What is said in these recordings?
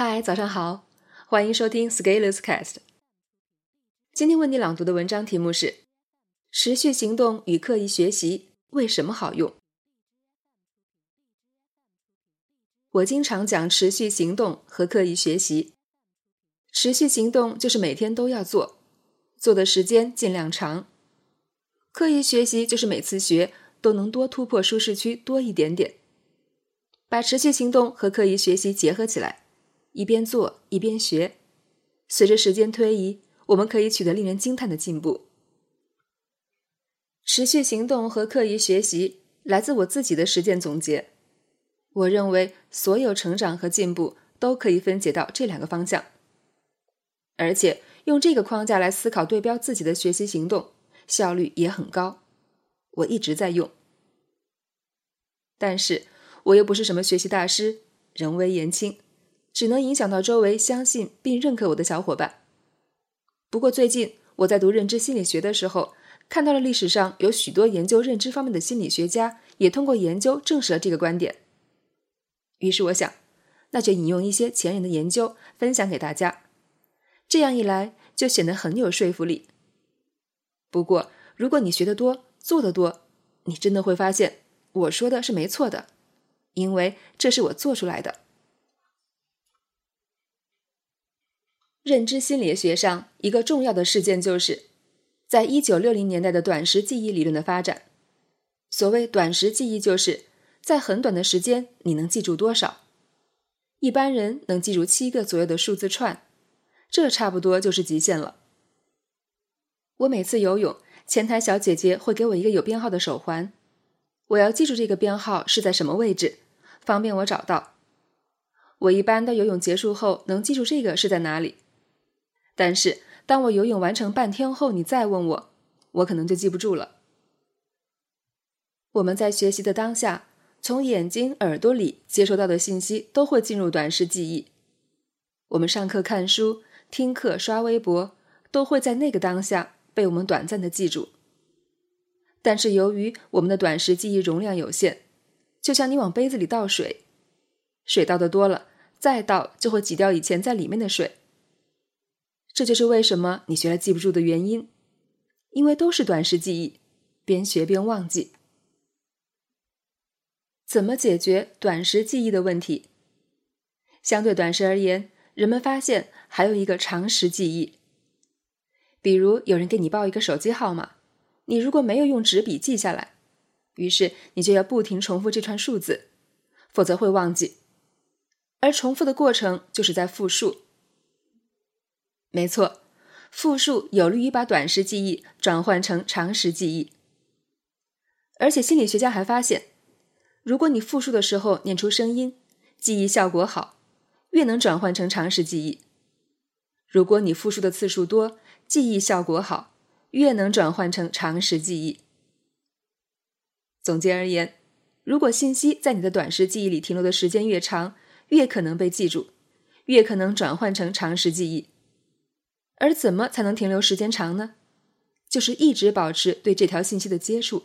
嗨，早上好，欢迎收听 Scalers Cast。今天为你朗读的文章题目是《持续行动与刻意学习为什么好用》。我经常讲持续行动和刻意学习。持续行动就是每天都要做，做的时间尽量长；刻意学习就是每次学都能多突破舒适区多一点点。把持续行动和刻意学习结合起来。一边做一边学，随着时间推移，我们可以取得令人惊叹的进步。持续行动和刻意学习来自我自己的实践总结。我认为所有成长和进步都可以分解到这两个方向，而且用这个框架来思考对标自己的学习行动，效率也很高。我一直在用，但是我又不是什么学习大师，人微言轻。只能影响到周围相信并认可我的小伙伴。不过最近我在读认知心理学的时候，看到了历史上有许多研究认知方面的心理学家也通过研究证实了这个观点。于是我想，那就引用一些前人的研究分享给大家，这样一来就显得很有说服力。不过如果你学得多，做得多，你真的会发现我说的是没错的，因为这是我做出来的。认知心理学上一个重要的事件就是，在一九六零年代的短时记忆理论的发展。所谓短时记忆，就是在很短的时间你能记住多少。一般人能记住七个左右的数字串，这差不多就是极限了。我每次游泳，前台小姐姐会给我一个有编号的手环，我要记住这个编号是在什么位置，方便我找到。我一般到游泳结束后能记住这个是在哪里。但是，当我游泳完成半天后，你再问我，我可能就记不住了。我们在学习的当下，从眼睛、耳朵里接收到的信息都会进入短时记忆。我们上课看书、听课、刷微博，都会在那个当下被我们短暂的记住。但是，由于我们的短时记忆容量有限，就像你往杯子里倒水，水倒的多了，再倒就会挤掉以前在里面的水。这就是为什么你学了记不住的原因，因为都是短时记忆，边学边忘记。怎么解决短时记忆的问题？相对短时而言，人们发现还有一个长时记忆。比如有人给你报一个手机号码，你如果没有用纸笔记下来，于是你就要不停重复这串数字，否则会忘记。而重复的过程就是在复述。没错，复述有利于把短时记忆转换成长时记忆。而且心理学家还发现，如果你复述的时候念出声音，记忆效果好，越能转换成长时记忆；如果你复述的次数多，记忆效果好，越能转换成长时记忆。总结而言，如果信息在你的短时记忆里停留的时间越长，越可能被记住，越可能转换成长时记忆。而怎么才能停留时间长呢？就是一直保持对这条信息的接触。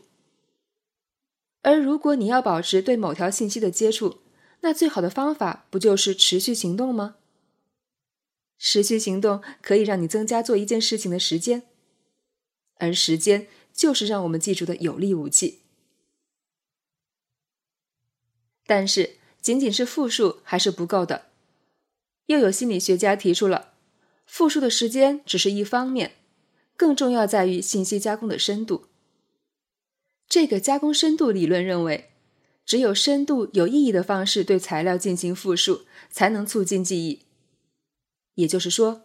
而如果你要保持对某条信息的接触，那最好的方法不就是持续行动吗？持续行动可以让你增加做一件事情的时间，而时间就是让我们记住的有力武器。但是，仅仅是复述还是不够的。又有心理学家提出了。复述的时间只是一方面，更重要在于信息加工的深度。这个加工深度理论认为，只有深度有意义的方式对材料进行复述，才能促进记忆。也就是说，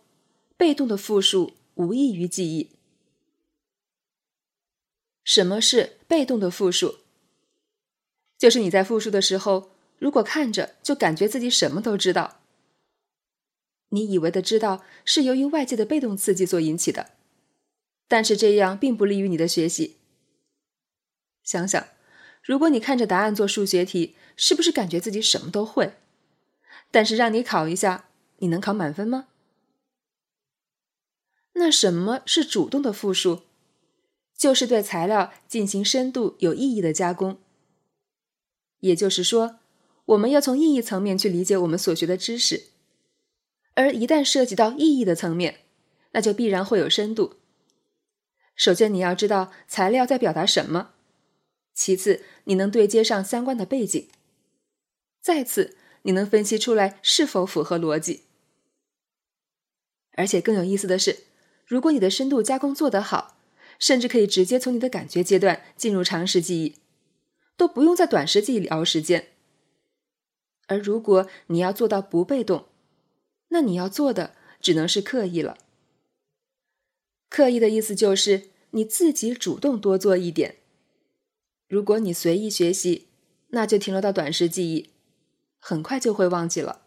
被动的复述无异于记忆。什么是被动的复述？就是你在复述的时候，如果看着就感觉自己什么都知道。你以为的知道是由于外界的被动刺激所引起的，但是这样并不利于你的学习。想想，如果你看着答案做数学题，是不是感觉自己什么都会？但是让你考一下，你能考满分吗？那什么是主动的复述？就是对材料进行深度有意义的加工。也就是说，我们要从意义层面去理解我们所学的知识。而一旦涉及到意义的层面，那就必然会有深度。首先，你要知道材料在表达什么；其次，你能对接上相关的背景；再次，你能分析出来是否符合逻辑。而且更有意思的是，如果你的深度加工做得好，甚至可以直接从你的感觉阶段进入长时记忆，都不用在短时记忆里熬时间。而如果你要做到不被动，那你要做的只能是刻意了。刻意的意思就是你自己主动多做一点。如果你随意学习，那就停留到短时记忆，很快就会忘记了。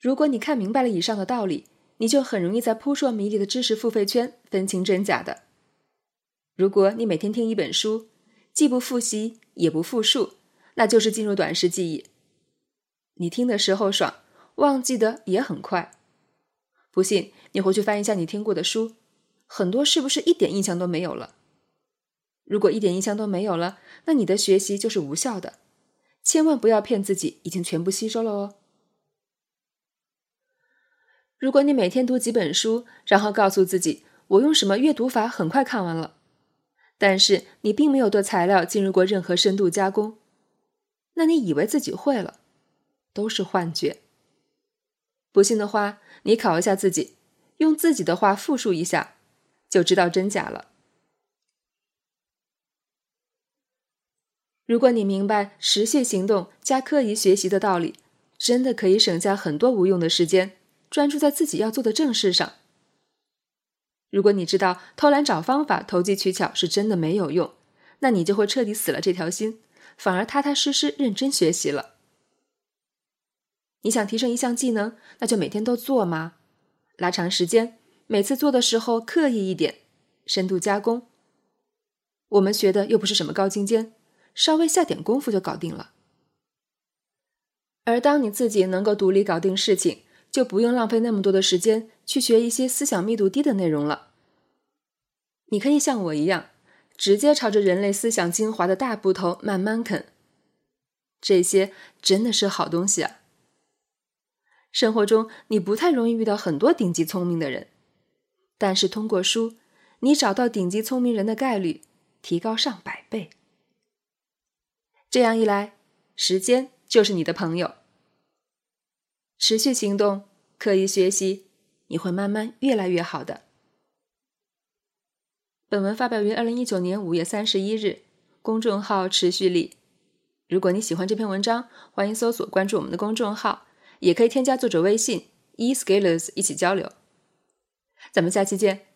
如果你看明白了以上的道理，你就很容易在扑朔迷离的知识付费圈分清真假的。如果你每天听一本书，既不复习也不复述，那就是进入短时记忆。你听的时候爽，忘记的也很快。不信，你回去翻一下你听过的书，很多是不是一点印象都没有了？如果一点印象都没有了，那你的学习就是无效的。千万不要骗自己已经全部吸收了哦。如果你每天读几本书，然后告诉自己我用什么阅读法很快看完了，但是你并没有对材料进入过任何深度加工，那你以为自己会了，都是幻觉。不信的话，你考一下自己，用自己的话复述一下，就知道真假了。如果你明白持续行动加刻意学习的道理，真的可以省下很多无用的时间，专注在自己要做的正事上。如果你知道偷懒找方法、投机取巧是真的没有用，那你就会彻底死了这条心，反而踏踏实实认真学习了。你想提升一项技能，那就每天都做吗？拉长时间，每次做的时候刻意一点，深度加工。我们学的又不是什么高精尖，稍微下点功夫就搞定了。而当你自己能够独立搞定事情，就不用浪费那么多的时间去学一些思想密度低的内容了。你可以像我一样，直接朝着人类思想精华的大部头慢慢啃。这些真的是好东西啊！生活中，你不太容易遇到很多顶级聪明的人，但是通过书，你找到顶级聪明人的概率提高上百倍。这样一来，时间就是你的朋友。持续行动，刻意学习，你会慢慢越来越好的。本文发表于二零一九年五月三十一日，公众号持续力。如果你喜欢这篇文章，欢迎搜索关注我们的公众号。也可以添加作者微信 e scalers 一起交流，咱们下期见。